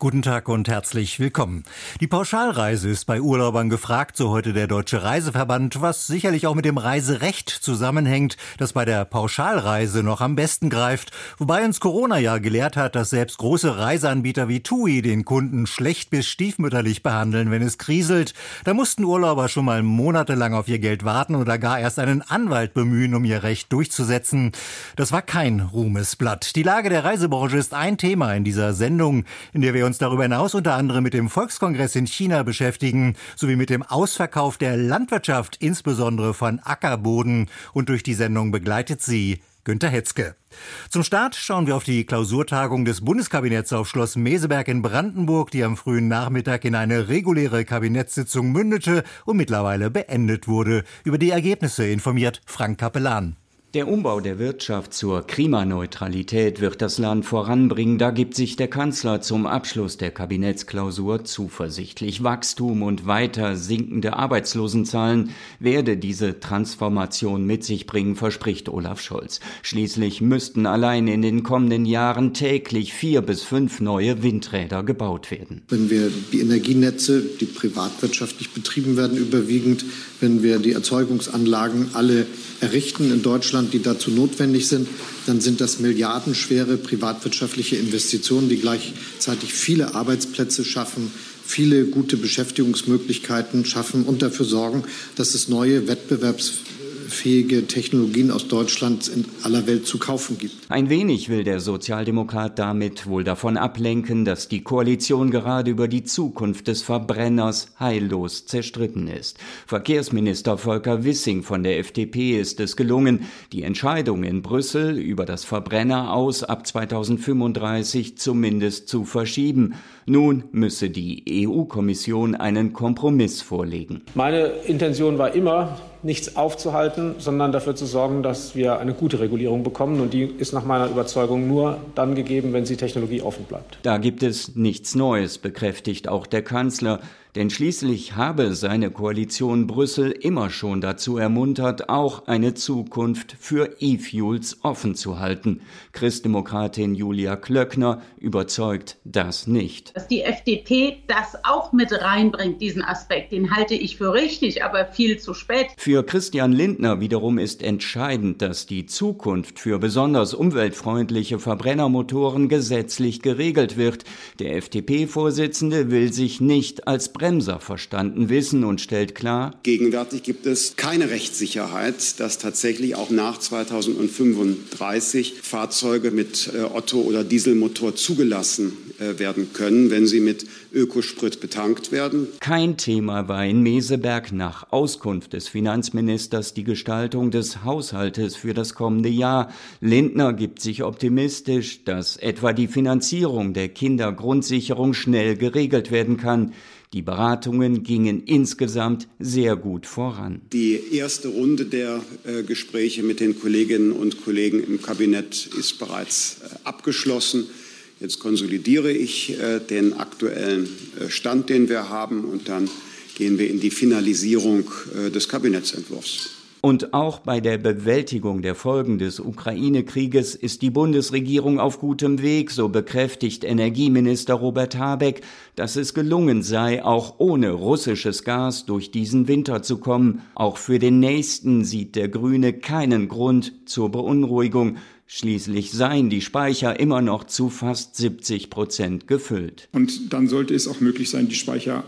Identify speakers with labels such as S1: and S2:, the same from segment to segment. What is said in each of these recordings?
S1: Guten Tag und herzlich willkommen. Die Pauschalreise ist bei Urlaubern gefragt, so heute der Deutsche Reiseverband, was sicherlich auch mit dem Reiserecht zusammenhängt, das bei der Pauschalreise noch am besten greift, wobei uns Corona ja gelehrt hat, dass selbst große Reiseanbieter wie TUI den Kunden schlecht bis stiefmütterlich behandeln, wenn es kriselt. Da mussten Urlauber schon mal monatelang auf ihr Geld warten oder gar erst einen Anwalt bemühen, um ihr Recht durchzusetzen. Das war kein Ruhmesblatt. Die Lage der Reisebranche ist ein Thema in dieser Sendung, in der wir uns darüber hinaus unter anderem mit dem Volkskongress in China beschäftigen, sowie mit dem Ausverkauf der Landwirtschaft, insbesondere von Ackerboden. Und durch die Sendung begleitet sie Günter Hetzke. Zum Start schauen wir auf die Klausurtagung des Bundeskabinetts auf Schloss Meseberg in Brandenburg, die am frühen Nachmittag in eine reguläre Kabinettssitzung mündete und mittlerweile beendet wurde. Über die Ergebnisse informiert Frank Kapellan.
S2: Der Umbau der Wirtschaft zur Klimaneutralität wird das Land voranbringen. Da gibt sich der Kanzler zum Abschluss der Kabinettsklausur zuversichtlich. Wachstum und weiter sinkende Arbeitslosenzahlen werde diese Transformation mit sich bringen, verspricht Olaf Scholz. Schließlich müssten allein in den kommenden Jahren täglich vier bis fünf neue Windräder gebaut werden.
S3: Wenn wir die Energienetze, die privatwirtschaftlich betrieben werden, überwiegend, wenn wir die Erzeugungsanlagen alle errichten in Deutschland, die dazu notwendig sind, dann sind das milliardenschwere privatwirtschaftliche Investitionen, die gleichzeitig viele Arbeitsplätze schaffen, viele gute Beschäftigungsmöglichkeiten schaffen und dafür sorgen, dass es neue Wettbewerbs fähige Technologien aus Deutschland in aller Welt zu kaufen gibt.
S2: Ein wenig will der Sozialdemokrat damit wohl davon ablenken, dass die Koalition gerade über die Zukunft des Verbrenners heillos zerstritten ist. Verkehrsminister Volker Wissing von der FDP ist es gelungen, die Entscheidung in Brüssel über das Verbrenner aus ab 2035 zumindest zu verschieben. Nun müsse die EU-Kommission einen Kompromiss vorlegen.
S4: Meine Intention war immer, nichts aufzuhalten, sondern dafür zu sorgen, dass wir eine gute Regulierung bekommen. Und die ist nach meiner Überzeugung nur dann gegeben, wenn sie technologieoffen bleibt.
S2: Da gibt es nichts Neues, bekräftigt auch der Kanzler. Denn schließlich habe seine Koalition Brüssel immer schon dazu ermuntert, auch eine Zukunft für E-Fuels offen zu halten. Christdemokratin Julia Klöckner überzeugt das nicht.
S5: Dass die FDP das auch mit reinbringt, diesen Aspekt, den halte ich für richtig, aber viel zu spät.
S2: Für Christian Lindner wiederum ist entscheidend, dass die Zukunft für besonders umweltfreundliche Verbrennermotoren gesetzlich geregelt wird. Der FDP-Vorsitzende will sich nicht als Bremser verstanden wissen und stellt klar,
S6: gegenwärtig gibt es keine Rechtssicherheit, dass tatsächlich auch nach 2035 Fahrzeuge mit äh, Otto- oder Dieselmotor zugelassen äh, werden können, wenn sie mit Ökosprit betankt werden.
S2: Kein Thema war in Meseberg nach Auskunft des Finanzministers die Gestaltung des Haushaltes für das kommende Jahr. Lindner gibt sich optimistisch, dass etwa die Finanzierung der Kindergrundsicherung schnell geregelt werden kann. Die Beratungen gingen insgesamt sehr gut voran.
S6: Die erste Runde der äh, Gespräche mit den Kolleginnen und Kollegen im Kabinett ist bereits äh, abgeschlossen. Jetzt konsolidiere ich äh, den aktuellen Stand, den wir haben, und dann gehen wir in die Finalisierung des Kabinettsentwurfs.
S2: Und auch bei der Bewältigung der Folgen des Ukraine-Krieges ist die Bundesregierung auf gutem Weg, so bekräftigt Energieminister Robert Habeck, dass es gelungen sei, auch ohne russisches Gas durch diesen Winter zu kommen. Auch für den nächsten sieht der Grüne keinen Grund zur Beunruhigung. Schließlich seien die Speicher immer noch zu fast 70 Prozent gefüllt.
S7: Und dann sollte es auch möglich sein, die Speicher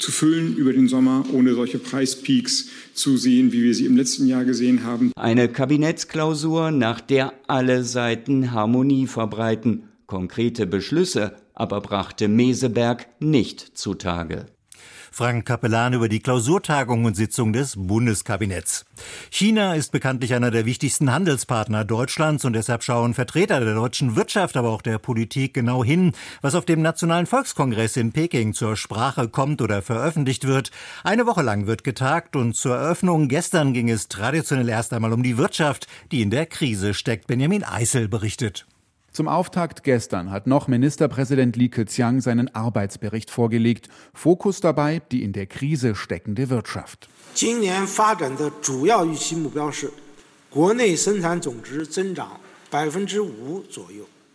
S7: zu füllen über den Sommer, ohne solche Preispeaks zu sehen, wie wir sie im letzten Jahr gesehen haben.
S2: Eine Kabinettsklausur, nach der alle Seiten Harmonie verbreiten. Konkrete Beschlüsse aber brachte Meseberg nicht zutage.
S1: Frank Kapellan über die Klausurtagung und Sitzung des Bundeskabinetts. China ist bekanntlich einer der wichtigsten Handelspartner Deutschlands und deshalb schauen Vertreter der deutschen Wirtschaft, aber auch der Politik genau hin, was auf dem Nationalen Volkskongress in Peking zur Sprache kommt oder veröffentlicht wird. Eine Woche lang wird getagt und zur Eröffnung gestern ging es traditionell erst einmal um die Wirtschaft, die in der Krise steckt. Benjamin Eisel berichtet.
S8: Zum Auftakt gestern hat noch Ministerpräsident Li Keqiang seinen Arbeitsbericht vorgelegt. Fokus dabei die in der Krise steckende Wirtschaft.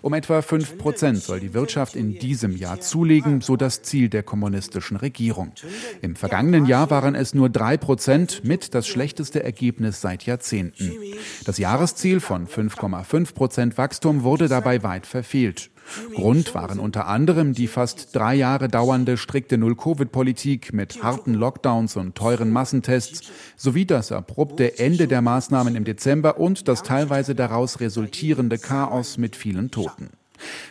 S8: Um etwa 5 Prozent soll die Wirtschaft in diesem Jahr zulegen, so das Ziel der kommunistischen Regierung. Im vergangenen Jahr waren es nur 3 Prozent, mit das schlechteste Ergebnis seit Jahrzehnten. Das Jahresziel von 5,5 Prozent Wachstum wurde dabei weit verfehlt. Grund waren unter anderem die fast drei Jahre dauernde strikte Null-Covid-Politik mit harten Lockdowns und teuren Massentests sowie das abrupte Ende der Maßnahmen im Dezember und das teilweise daraus resultierende Chaos mit vielen Toten.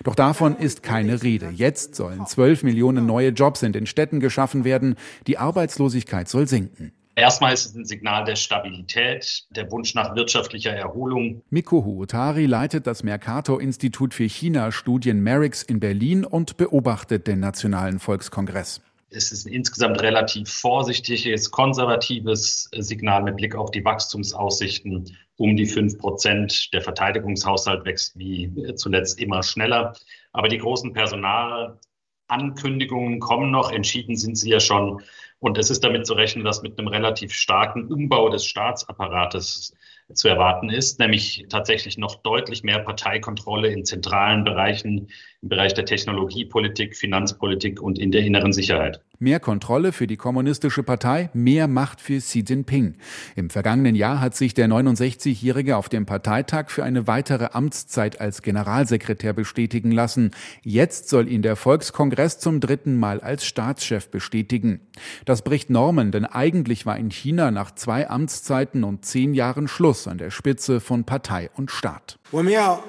S8: Doch davon ist keine Rede. Jetzt sollen zwölf Millionen neue Jobs in den Städten geschaffen werden. Die Arbeitslosigkeit soll sinken.
S9: Erstmal ist es ein Signal der Stabilität, der Wunsch nach wirtschaftlicher Erholung.
S8: Miko Huotari leitet das Mercator-Institut für China-Studien Merix in Berlin und beobachtet den Nationalen Volkskongress.
S9: Es ist ein insgesamt relativ vorsichtiges, konservatives Signal mit Blick auf die Wachstumsaussichten. Um die fünf Prozent. Der Verteidigungshaushalt wächst wie zuletzt immer schneller. Aber die großen Personalankündigungen kommen noch. Entschieden sind sie ja schon und es ist damit zu rechnen, dass mit einem relativ starken Umbau des Staatsapparates zu erwarten ist, nämlich tatsächlich noch deutlich mehr Parteikontrolle in zentralen Bereichen, im Bereich der Technologiepolitik, Finanzpolitik und in der inneren Sicherheit.
S8: Mehr Kontrolle für die kommunistische Partei, mehr Macht für Xi Jinping. Im vergangenen Jahr hat sich der 69-Jährige auf dem Parteitag für eine weitere Amtszeit als Generalsekretär bestätigen lassen. Jetzt soll ihn der Volkskongress zum dritten Mal als Staatschef bestätigen. Das bricht Normen, denn eigentlich war in China nach zwei Amtszeiten und zehn Jahren Schluss an der Spitze von Partei und Staat. 我们要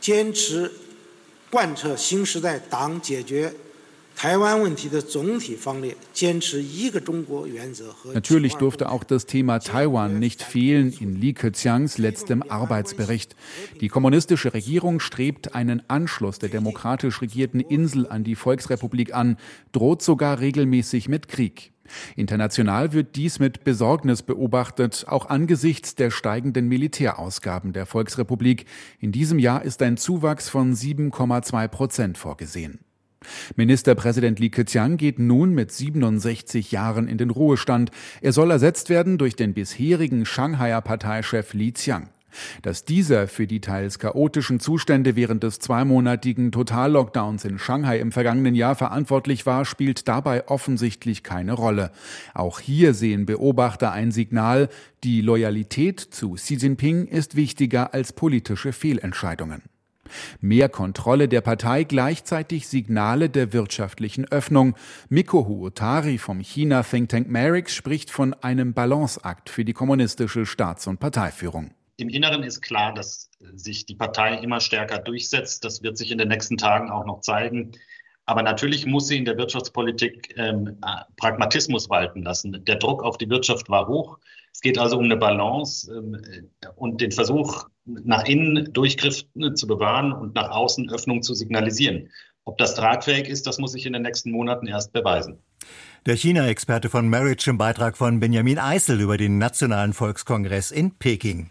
S8: 坚持 贯彻新时代党解决 Natürlich durfte auch das Thema Taiwan nicht fehlen in Li Keqiangs letztem Arbeitsbericht. Die kommunistische Regierung strebt einen Anschluss der demokratisch regierten Insel an die Volksrepublik an, droht sogar regelmäßig mit Krieg. International wird dies mit Besorgnis beobachtet, auch angesichts der steigenden Militärausgaben der Volksrepublik. In diesem Jahr ist ein Zuwachs von 7,2 Prozent vorgesehen. Ministerpräsident Li Keqiang geht nun mit 67 Jahren in den Ruhestand. Er soll ersetzt werden durch den bisherigen Shanghaier Parteichef Li Qiang. Dass dieser für die teils chaotischen Zustände während des zweimonatigen Totallockdowns in Shanghai im vergangenen Jahr verantwortlich war, spielt dabei offensichtlich keine Rolle. Auch hier sehen Beobachter ein Signal, die Loyalität zu Xi Jinping ist wichtiger als politische Fehlentscheidungen. Mehr Kontrolle der Partei, gleichzeitig Signale der wirtschaftlichen Öffnung. Miko Huotari vom China Think Tank Merix spricht von einem Balanceakt für die kommunistische Staats- und Parteiführung.
S9: Im Inneren ist klar, dass sich die Partei immer stärker durchsetzt. Das wird sich in den nächsten Tagen auch noch zeigen. Aber natürlich muss sie in der Wirtschaftspolitik ähm, Pragmatismus walten lassen. Der Druck auf die Wirtschaft war hoch. Es geht also um eine Balance ähm, und den Versuch, nach innen Durchgriff ne, zu bewahren und nach außen Öffnung zu signalisieren. Ob das tragfähig ist, das muss sich in den nächsten Monaten erst beweisen.
S1: Der China-Experte von Marriage im Beitrag von Benjamin Eisel über den Nationalen Volkskongress in Peking.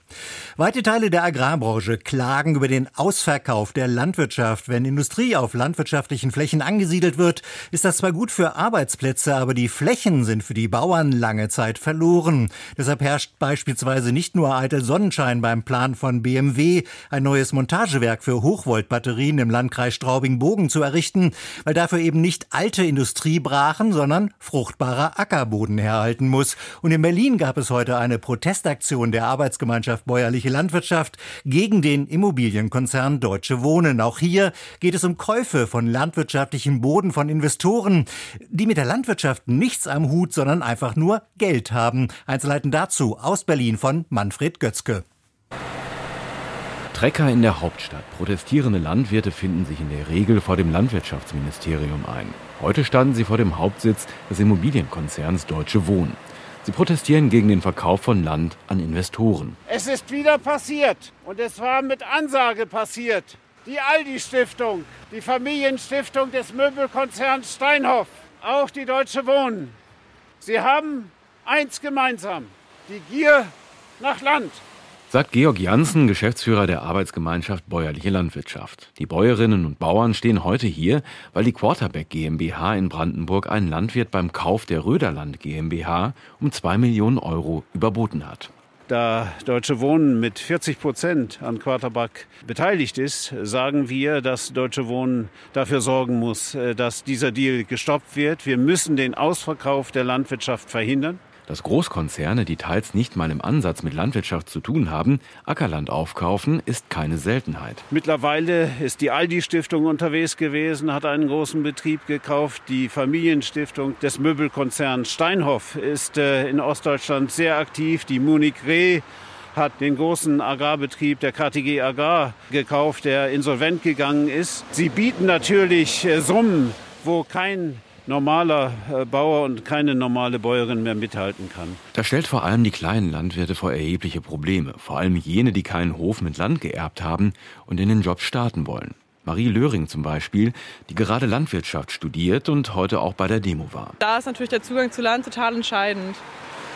S1: Weite Teile der Agrarbranche klagen über den Ausverkauf der Landwirtschaft. Wenn Industrie auf landwirtschaftlichen Flächen angesiedelt wird, ist das zwar gut für Arbeitsplätze, aber die Flächen sind für die Bauern lange Zeit verloren. Deshalb herrscht beispielsweise nicht nur eitel Sonnenschein beim Plan von BMW, ein neues Montagewerk für Hochvoltbatterien im Landkreis Straubing-Bogen zu errichten, weil dafür eben nicht alte Industrie brachen, sondern fruchtbarer Ackerboden herhalten muss. Und in Berlin gab es heute eine Protestaktion der Arbeitsgemeinschaft Bäuerliche Landwirtschaft gegen den Immobilienkonzern Deutsche Wohnen. Auch hier geht es um Käufe von landwirtschaftlichem Boden von Investoren, die mit der Landwirtschaft nichts am Hut, sondern einfach nur Geld haben. Einzelheiten dazu aus Berlin von Manfred Götzke.
S10: Trecker in der Hauptstadt. Protestierende Landwirte finden sich in der Regel vor dem Landwirtschaftsministerium ein. Heute standen sie vor dem Hauptsitz des Immobilienkonzerns Deutsche Wohnen. Sie protestieren gegen den Verkauf von Land an Investoren.
S11: Es ist wieder passiert und es war mit Ansage passiert. Die Aldi-Stiftung, die Familienstiftung des Möbelkonzerns Steinhoff, auch die Deutsche Wohnen. Sie haben eins gemeinsam, die Gier nach Land
S10: sagt Georg Janssen, Geschäftsführer der Arbeitsgemeinschaft Bäuerliche Landwirtschaft. Die Bäuerinnen und Bauern stehen heute hier, weil die Quarterback GmbH in Brandenburg einen Landwirt beim Kauf der Röderland GmbH um zwei Millionen Euro überboten hat.
S11: Da Deutsche Wohnen mit 40 Prozent an Quarterback beteiligt ist, sagen wir, dass Deutsche Wohnen dafür sorgen muss, äh, dass dieser Deal gestoppt wird. Wir müssen den Ausverkauf der Landwirtschaft verhindern.
S10: Dass Großkonzerne, die teils nicht mal im Ansatz mit Landwirtschaft zu tun haben, Ackerland aufkaufen, ist keine Seltenheit.
S11: Mittlerweile ist die Aldi-Stiftung unterwegs gewesen, hat einen großen Betrieb gekauft. Die Familienstiftung des Möbelkonzerns Steinhoff ist äh, in Ostdeutschland sehr aktiv. Die Munich Re hat den großen Agrarbetrieb der KTG Agrar gekauft, der insolvent gegangen ist. Sie bieten natürlich äh, Summen, wo kein normaler äh, Bauer und keine normale Bäuerin mehr mithalten kann.
S10: Das stellt vor allem die kleinen Landwirte vor erhebliche Probleme, vor allem jene, die keinen Hof mit Land geerbt haben und in den Job starten wollen. Marie Löring zum Beispiel, die gerade Landwirtschaft studiert und heute auch bei der Demo war.
S12: Da ist natürlich der Zugang zu Land total entscheidend.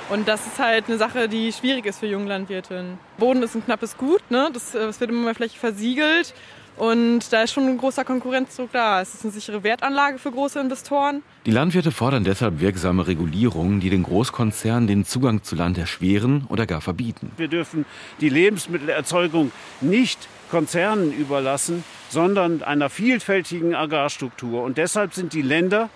S12: Und das ist halt eine Sache, die schwierig ist für junge Landwirtinnen. Boden ist ein knappes Gut, ne? das, das äh, wird immer mehr flächig versiegelt. Und da ist schon ein großer Konkurrenzdruck da. Es ist eine sichere Wertanlage für große Investoren.
S10: Die Landwirte fordern deshalb wirksame Regulierungen, die den Großkonzernen den Zugang zu Land erschweren oder gar verbieten.
S11: Wir dürfen die Lebensmittelerzeugung nicht Konzernen überlassen, sondern einer vielfältigen Agrarstruktur. Und deshalb sind die Länder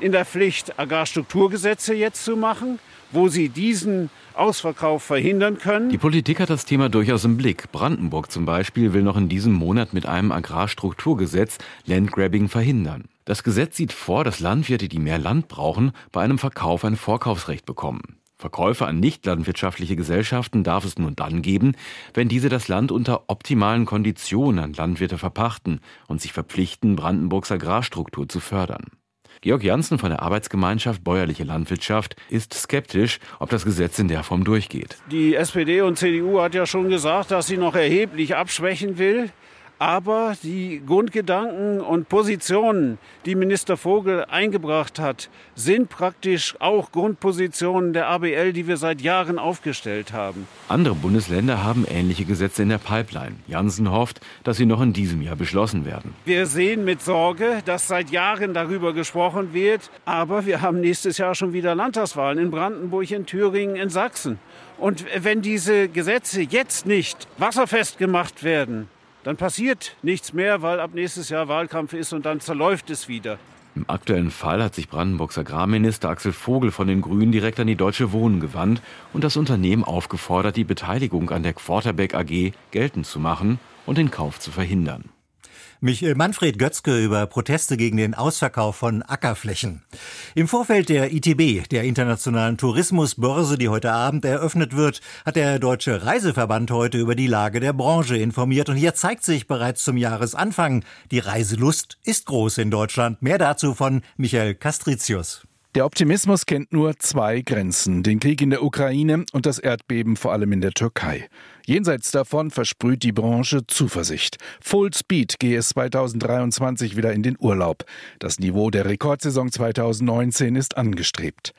S11: in der Pflicht, Agrarstrukturgesetze jetzt zu machen, wo sie diesen Ausverkauf verhindern können.
S10: Die Politik hat das Thema durchaus im Blick. Brandenburg zum Beispiel will noch in diesem Monat mit einem Agrarstrukturgesetz Landgrabbing verhindern. Das Gesetz sieht vor, dass Landwirte, die mehr Land brauchen, bei einem Verkauf ein Vorkaufsrecht bekommen. Verkäufe an nichtlandwirtschaftliche Gesellschaften darf es nur dann geben, wenn diese das Land unter optimalen Konditionen an Landwirte verpachten und sich verpflichten, Brandenburgs Agrarstruktur zu fördern. Georg Janssen von der Arbeitsgemeinschaft Bäuerliche Landwirtschaft ist skeptisch, ob das Gesetz in der Form durchgeht.
S11: Die SPD und CDU hat ja schon gesagt, dass sie noch erheblich abschwächen will. Aber die Grundgedanken und Positionen, die Minister Vogel eingebracht hat, sind praktisch auch Grundpositionen der ABL, die wir seit Jahren aufgestellt haben.
S10: Andere Bundesländer haben ähnliche Gesetze in der Pipeline. Janssen hofft, dass sie noch in diesem Jahr beschlossen werden.
S11: Wir sehen mit Sorge, dass seit Jahren darüber gesprochen wird. Aber wir haben nächstes Jahr schon wieder Landtagswahlen in Brandenburg, in Thüringen, in Sachsen. Und wenn diese Gesetze jetzt nicht wasserfest gemacht werden, dann passiert nichts mehr, weil ab nächstes Jahr Wahlkampf ist und dann zerläuft es wieder.
S10: Im aktuellen Fall hat sich Brandenburgs Agrarminister Axel Vogel von den Grünen direkt an die Deutsche Wohnen gewandt und das Unternehmen aufgefordert, die Beteiligung an der Quarterback AG geltend zu machen und den Kauf zu verhindern.
S1: Mich äh, Manfred Götzke über Proteste gegen den Ausverkauf von Ackerflächen. Im Vorfeld der ITB, der internationalen Tourismusbörse, die heute Abend eröffnet wird, hat der Deutsche Reiseverband heute über die Lage der Branche informiert. Und hier zeigt sich bereits zum Jahresanfang, die Reiselust ist groß in Deutschland. Mehr dazu von Michael Castricius.
S13: Der Optimismus kennt nur zwei Grenzen, den Krieg in der Ukraine und das Erdbeben vor allem in der Türkei. Jenseits davon versprüht die Branche Zuversicht. Full Speed gehe es 2023 wieder in den Urlaub. Das Niveau der Rekordsaison 2019 ist angestrebt.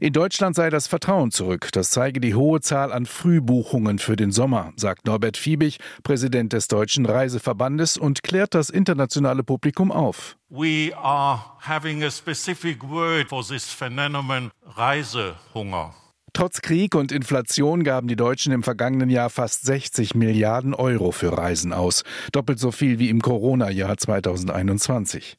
S13: In Deutschland sei das Vertrauen zurück. Das zeige die hohe Zahl an Frühbuchungen für den Sommer, sagt Norbert Fiebig, Präsident des Deutschen Reiseverbandes und klärt das internationale Publikum auf.
S14: We are having a specific word for this phenomenon Reisehunger.
S13: Trotz Krieg und Inflation gaben die Deutschen im vergangenen Jahr fast 60 Milliarden Euro für Reisen aus, doppelt so viel wie im Corona-Jahr 2021.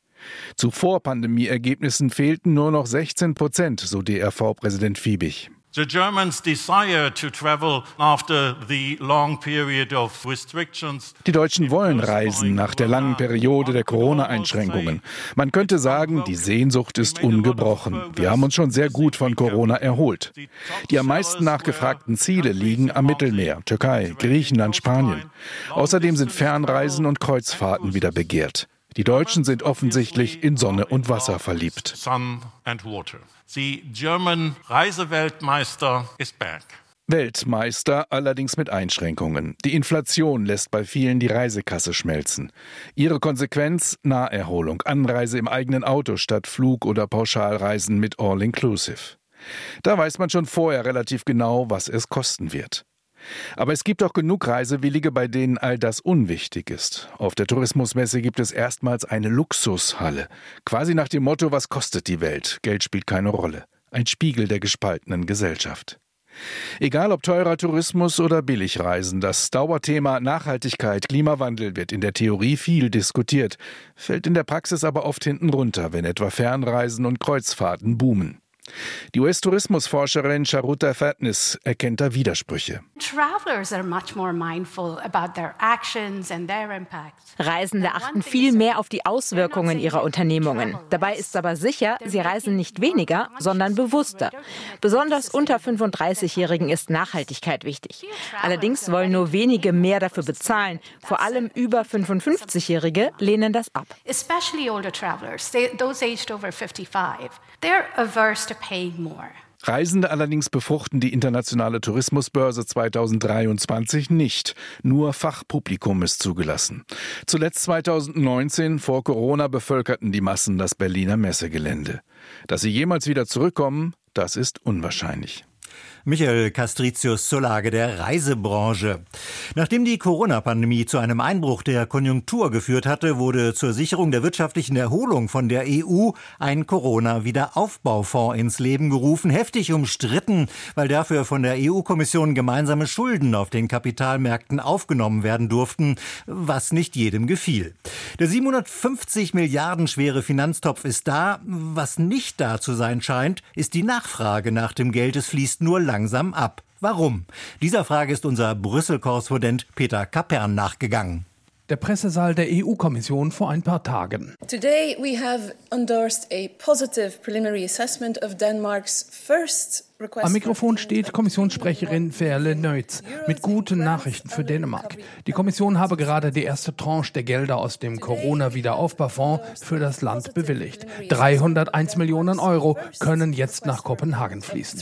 S13: Zu Vorpandemie-Ergebnissen fehlten nur noch 16 Prozent, so DRV-Präsident Fiebig.
S14: The Germans desire to travel after the long period of restrictions.
S13: Die Deutschen wollen reisen nach der langen Periode der Corona-Einschränkungen. Man könnte sagen, die Sehnsucht ist ungebrochen. Wir haben uns schon sehr gut von Corona erholt. Die am meisten nachgefragten Ziele liegen am Mittelmeer, Türkei, Griechenland, Spanien. Außerdem sind Fernreisen und Kreuzfahrten wieder begehrt. Die Deutschen sind offensichtlich in Sonne und Wasser verliebt.
S14: The German Reiseweltmeister is back.
S13: Weltmeister allerdings mit Einschränkungen. Die Inflation lässt bei vielen die Reisekasse schmelzen. Ihre Konsequenz Naherholung, Anreise im eigenen Auto statt Flug- oder Pauschalreisen mit All-Inclusive. Da weiß man schon vorher relativ genau, was es kosten wird. Aber es gibt auch genug Reisewillige, bei denen all das unwichtig ist. Auf der Tourismusmesse gibt es erstmals eine Luxushalle. Quasi nach dem Motto, was kostet die Welt? Geld spielt keine Rolle. Ein Spiegel der gespaltenen Gesellschaft. Egal ob teurer Tourismus oder Billigreisen, das Dauerthema Nachhaltigkeit, Klimawandel wird in der Theorie viel diskutiert, fällt in der Praxis aber oft hinten runter, wenn etwa Fernreisen und Kreuzfahrten boomen. Die US-Tourismusforscherin Charuta Fatnis erkennt da Widersprüche.
S15: Reisende achten viel mehr auf die Auswirkungen ihrer Unternehmungen. Dabei ist aber sicher, sie reisen nicht weniger, sondern bewusster. Besonders unter 35-Jährigen ist Nachhaltigkeit wichtig. Allerdings wollen nur wenige mehr dafür bezahlen. Vor allem über 55-Jährige lehnen das ab. Especially older travelers, those aged over 55. They're averse to paying more.
S13: Reisende allerdings befruchten die internationale Tourismusbörse 2023 nicht. Nur Fachpublikum ist zugelassen. Zuletzt 2019 vor Corona bevölkerten die Massen das Berliner Messegelände. Dass sie jemals wieder zurückkommen, das ist unwahrscheinlich.
S1: Michael Castricius zur Lage der Reisebranche. Nachdem die Corona-Pandemie zu einem Einbruch der Konjunktur geführt hatte, wurde zur Sicherung der wirtschaftlichen Erholung von der EU ein Corona-Wiederaufbaufonds ins Leben gerufen, heftig umstritten, weil dafür von der EU-Kommission gemeinsame Schulden auf den Kapitalmärkten aufgenommen werden durften, was nicht jedem gefiel. Der 750 Milliarden schwere Finanztopf ist da. Was nicht da zu sein scheint, ist die Nachfrage nach dem Geld. Es fließt nur langsam ab. Warum? Dieser Frage ist unser Brüssel-Korrespondent Peter Kapern nachgegangen.
S16: Der Pressesaal der EU-Kommission vor ein paar Tagen.
S17: Today we have endorsed a positive preliminary assessment of Denmark's first
S16: am Mikrofon steht Kommissionssprecherin Verle Neutz mit guten Nachrichten für Dänemark. Die Kommission habe gerade die erste Tranche der Gelder aus dem Corona-Wiederaufbaufonds für das Land bewilligt. 301 Millionen Euro können jetzt nach Kopenhagen fließen.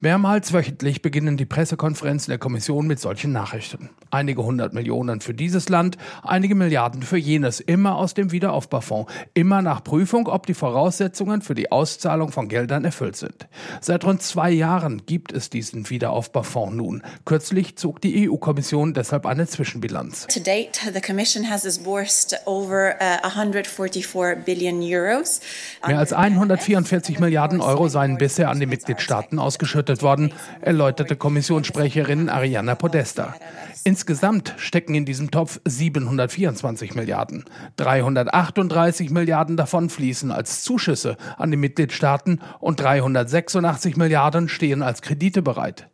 S16: Mehrmals wöchentlich beginnen die Pressekonferenzen der Kommission mit solchen Nachrichten. Einige hundert Millionen für dieses Land, einige Milliarden für jenes, immer aus dem Wiederaufbaufonds, immer nach Prüfung, ob die Voraussetzungen für die Auszahlung von Geldern erfüllt sind. Seit rund zwei Jahren gibt es diesen Wiederaufbaufonds nun. Kürzlich zog die EU-Kommission deshalb eine Zwischenbilanz.
S17: To date, the Commission has disbursed over 144 uh, billion euros.
S16: Mehr als 144 Milliarden Euro seien bisher an die Mitgliedstaaten ausgeschüttet worden, erläuterte Kommissionssprecherin Ariana Podesta. Insgesamt stecken in diesem Topf 724 Milliarden. 338 Milliarden davon fließen als Zuschüsse an die Mitgliedstaaten und 386 Milliarden stehen als Kredite bereit.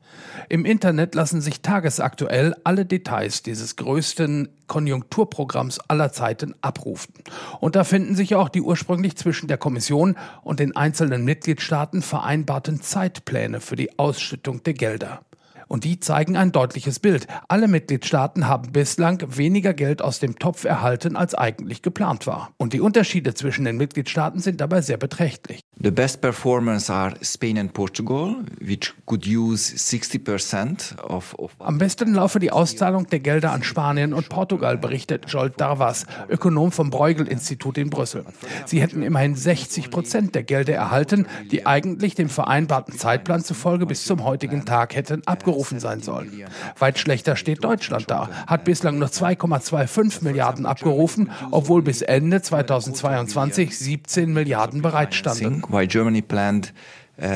S16: Im Internet lassen sich tagesaktuell alle Details dieses größten Konjunkturprogramms aller Zeiten abrufen. Und da finden sich auch die ursprünglich zwischen der Kommission und den einzelnen Mitgliedstaaten vereinbarten Zeitpläne für die Ausschüttung der Gelder. Und die zeigen ein deutliches Bild. Alle Mitgliedstaaten haben bislang weniger Geld aus dem Topf erhalten, als eigentlich geplant war. Und die Unterschiede zwischen den Mitgliedstaaten sind dabei sehr beträchtlich.
S18: The best performers are Spain and Portugal, which could use 60% of, of
S16: Am besten laufe die Auszahlung der Gelder an Spanien und Portugal, berichtet Jolt Darvas, Ökonom vom Bruegel-Institut in Brüssel. Sie hätten immerhin 60 Prozent der Gelder erhalten, die eigentlich dem vereinbarten Zeitplan zufolge bis zum heutigen Tag hätten abgerufen sein sollen. Weit schlechter steht Deutschland da, hat bislang nur 2,25 Milliarden abgerufen, obwohl bis Ende 2022 17 Milliarden bereitstanden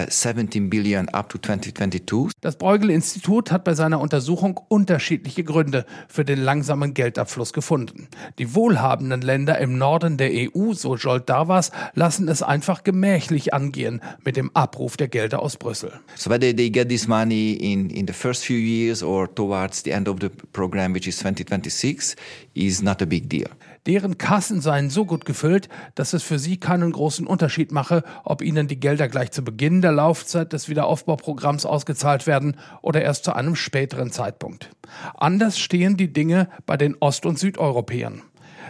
S18: 17 uh, billion up to 2022.
S16: Das Bruegel-Institut hat bei seiner Untersuchung unterschiedliche Gründe für den langsamen Geldabfluss gefunden. Die wohlhabenden Länder im Norden der EU, so Jolt Darvas, lassen es einfach gemächlich angehen mit dem Abruf der Gelder aus Brüssel.
S18: So whether they get this money in, in the first few years or towards the end of the program, which is 2026, is not a big deal.
S16: Deren Kassen seien so gut gefüllt, dass es für sie keinen großen Unterschied mache, ob ihnen die Gelder gleich zu Beginn der Laufzeit des Wiederaufbauprogramms ausgezahlt werden oder erst zu einem späteren Zeitpunkt. Anders stehen die Dinge bei den Ost- und Südeuropäern.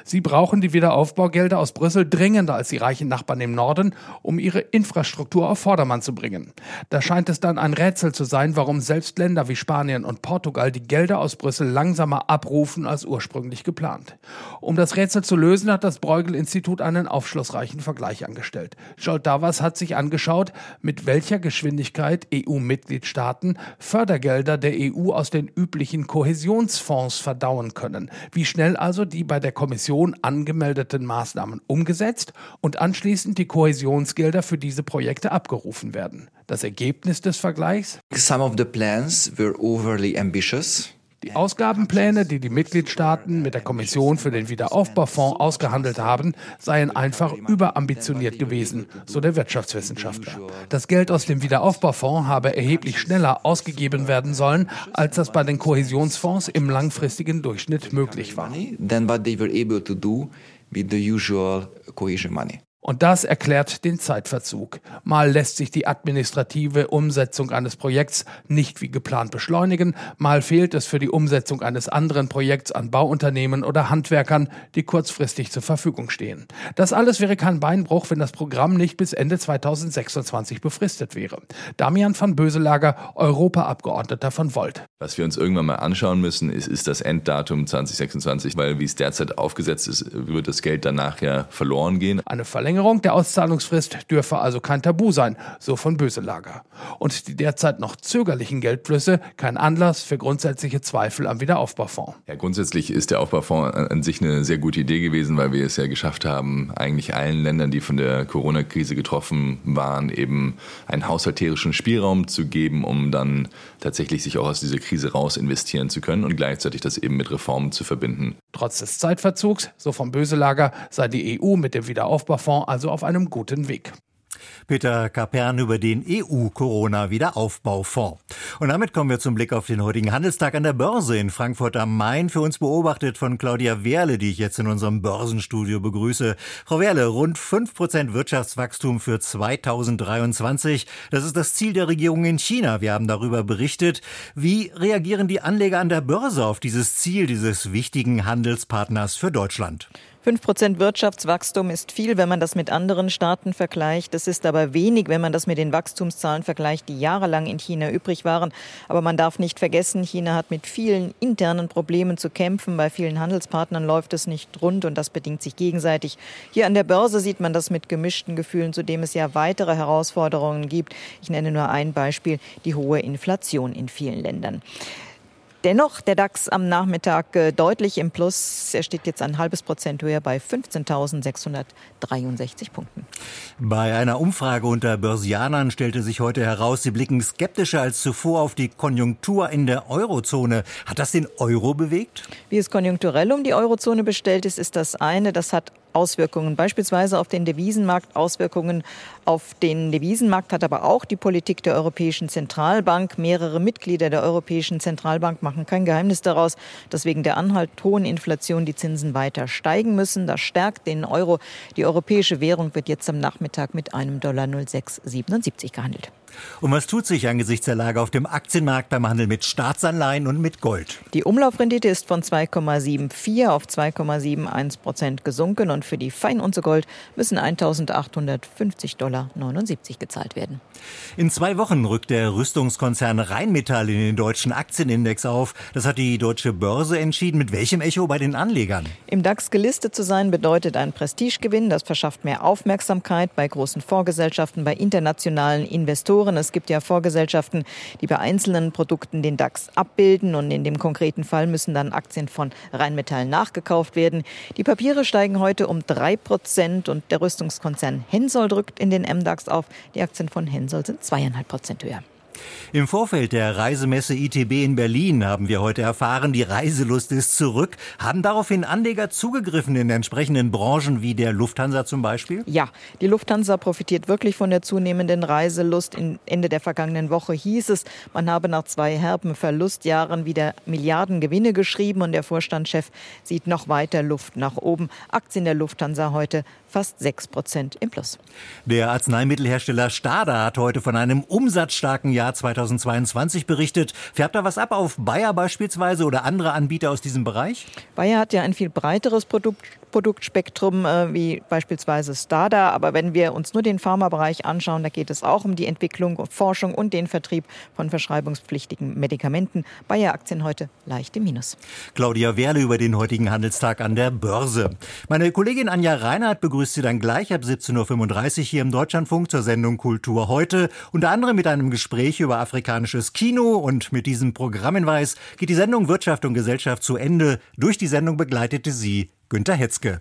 S16: Sie brauchen die Wiederaufbaugelder aus Brüssel dringender als die reichen Nachbarn im Norden, um ihre Infrastruktur auf Vordermann zu bringen. Da scheint es dann ein Rätsel zu sein, warum selbst Länder wie Spanien und Portugal die Gelder aus Brüssel langsamer abrufen als ursprünglich geplant. Um das Rätsel zu lösen, hat das Bruegel-Institut einen aufschlussreichen Vergleich angestellt. Scholt Davas hat sich angeschaut, mit welcher Geschwindigkeit EU-Mitgliedstaaten Fördergelder der EU aus den üblichen Kohäsionsfonds verdauen können. Wie schnell also die bei der Kommission Kommission angemeldeten Maßnahmen umgesetzt und anschließend die Kohäsionsgelder für diese Projekte abgerufen werden. Das Ergebnis des Vergleichs?
S18: Some of the plans were overly ambitious.
S16: Die Ausgabenpläne, die die Mitgliedstaaten mit der Kommission für den Wiederaufbaufonds ausgehandelt haben, seien einfach überambitioniert gewesen, so der Wirtschaftswissenschaftler. Das Geld aus dem Wiederaufbaufonds habe erheblich schneller ausgegeben werden sollen, als das bei den Kohäsionsfonds im langfristigen Durchschnitt möglich war.
S18: Than what they were able to do with the usual cohesion money.
S16: Und das erklärt den Zeitverzug. Mal lässt sich die administrative Umsetzung eines Projekts nicht wie geplant beschleunigen, mal fehlt es für die Umsetzung eines anderen Projekts an Bauunternehmen oder Handwerkern, die kurzfristig zur Verfügung stehen. Das alles wäre kein Beinbruch, wenn das Programm nicht bis Ende 2026 befristet wäre. Damian van Böselager, Europaabgeordneter von Volt.
S19: Was wir uns irgendwann mal anschauen müssen, ist, ist das Enddatum 2026, weil wie es derzeit aufgesetzt ist, wird das Geld danach ja verloren gehen.
S16: Eine Verlängerung der Auszahlungsfrist dürfe also kein Tabu sein, so von Böselager. Und die derzeit noch zögerlichen Geldflüsse kein Anlass für grundsätzliche Zweifel am Wiederaufbaufonds.
S19: Ja, grundsätzlich ist der Aufbaufonds an sich eine sehr gute Idee gewesen, weil wir es ja geschafft haben, eigentlich allen Ländern, die von der Corona-Krise getroffen waren, eben einen haushalterischen Spielraum zu geben, um dann tatsächlich sich auch aus dieser Krise raus investieren zu können und gleichzeitig das eben mit Reformen zu verbinden.
S16: Trotz des Zeitverzugs, so vom Böselager, sei die EU mit dem Wiederaufbaufonds also auf einem guten Weg.
S1: Peter Kapern über den EU-Corona-Wiederaufbaufonds. Und damit kommen wir zum Blick auf den heutigen Handelstag an der Börse in Frankfurt am Main. Für uns beobachtet von Claudia Werle, die ich jetzt in unserem Börsenstudio begrüße. Frau Werle, rund 5% Wirtschaftswachstum für 2023. Das ist das Ziel der Regierung in China. Wir haben darüber berichtet. Wie reagieren die Anleger an der Börse auf dieses Ziel dieses wichtigen Handelspartners für Deutschland?
S20: 5 Prozent Wirtschaftswachstum ist viel, wenn man das mit anderen Staaten vergleicht. Das ist aber wenig, wenn man das mit den Wachstumszahlen vergleicht, die jahrelang in China übrig waren. Aber man darf nicht vergessen, China hat mit vielen internen Problemen zu kämpfen. Bei vielen Handelspartnern läuft es nicht rund und das bedingt sich gegenseitig. Hier an der Börse sieht man das mit gemischten Gefühlen, zudem es ja weitere Herausforderungen gibt. Ich nenne nur ein Beispiel, die hohe Inflation in vielen Ländern. Dennoch der DAX am Nachmittag äh, deutlich im Plus. Er steht jetzt ein halbes Prozent höher bei 15.663 Punkten.
S1: Bei einer Umfrage unter Börsianern stellte sich heute heraus, sie blicken skeptischer als zuvor auf die Konjunktur in der Eurozone. Hat das den Euro bewegt?
S20: Wie es konjunkturell um die Eurozone bestellt ist, ist das eine. Das hat Auswirkungen, beispielsweise auf den Devisenmarkt. Auswirkungen auf den Devisenmarkt hat aber auch die Politik der Europäischen Zentralbank. Mehrere Mitglieder der Europäischen Zentralbank machen kein Geheimnis daraus, dass wegen der anhalt hohen Inflation die Zinsen weiter steigen müssen. Das stärkt den Euro. Die europäische Währung wird jetzt am Nachmittag mit einem Dollar 0677 gehandelt.
S1: Und was tut sich angesichts der Lage auf dem Aktienmarkt beim Handel mit Staatsanleihen und mit Gold?
S20: Die Umlaufrendite ist von 2,74 auf 2,71 Prozent gesunken und für die Feinunze Gold müssen 1.850 Dollar 79 gezahlt werden.
S1: In zwei Wochen rückt der Rüstungskonzern Rheinmetall in den deutschen Aktienindex auf. Das hat die deutsche Börse entschieden. Mit welchem Echo bei den Anlegern?
S20: Im DAX gelistet zu sein bedeutet ein Prestigegewinn. Das verschafft mehr Aufmerksamkeit bei großen Vorgesellschaften, bei internationalen Investoren. Es gibt ja Vorgesellschaften, die bei einzelnen Produkten den DAX abbilden und in dem konkreten Fall müssen dann Aktien von Rheinmetall nachgekauft werden. Die Papiere steigen heute um drei Prozent und der Rüstungskonzern Hensoldt drückt in den MDAX auf. Die Aktien von Hensoldt sind zweieinhalb Prozent höher.
S1: Im Vorfeld der Reisemesse ITB in Berlin haben wir heute erfahren, die Reiselust ist zurück. Haben daraufhin Anleger zugegriffen in entsprechenden Branchen wie der Lufthansa zum Beispiel?
S20: Ja, die Lufthansa profitiert wirklich von der zunehmenden Reiselust. In Ende der vergangenen Woche hieß es, man habe nach zwei herben Verlustjahren wieder Milliarden Gewinne geschrieben und der Vorstandschef sieht noch weiter Luft nach oben. Aktien der Lufthansa heute fast 6 Prozent im Plus.
S1: Der Arzneimittelhersteller Stada hat heute von einem umsatzstarken Jahr 2022 berichtet. Färbt da was ab auf Bayer beispielsweise oder andere Anbieter aus diesem Bereich?
S20: Bayer hat ja ein viel breiteres Produkt, Produktspektrum äh, wie beispielsweise Stada. Aber wenn wir uns nur den Pharmabereich anschauen, da geht es auch um die Entwicklung, Forschung und den Vertrieb von verschreibungspflichtigen Medikamenten. Bayer-Aktien heute leicht im Minus.
S1: Claudia Werle über den heutigen Handelstag an der Börse. Meine Kollegin Anja Reinhardt begrüßt Sie dann gleich ab 17.35 Uhr hier im Deutschlandfunk zur Sendung Kultur heute. Unter anderem mit einem Gespräch über afrikanisches Kino. Und mit diesem Programmhinweis geht die Sendung Wirtschaft und Gesellschaft zu Ende. Durch die Sendung begleitete sie Günter Hetzke.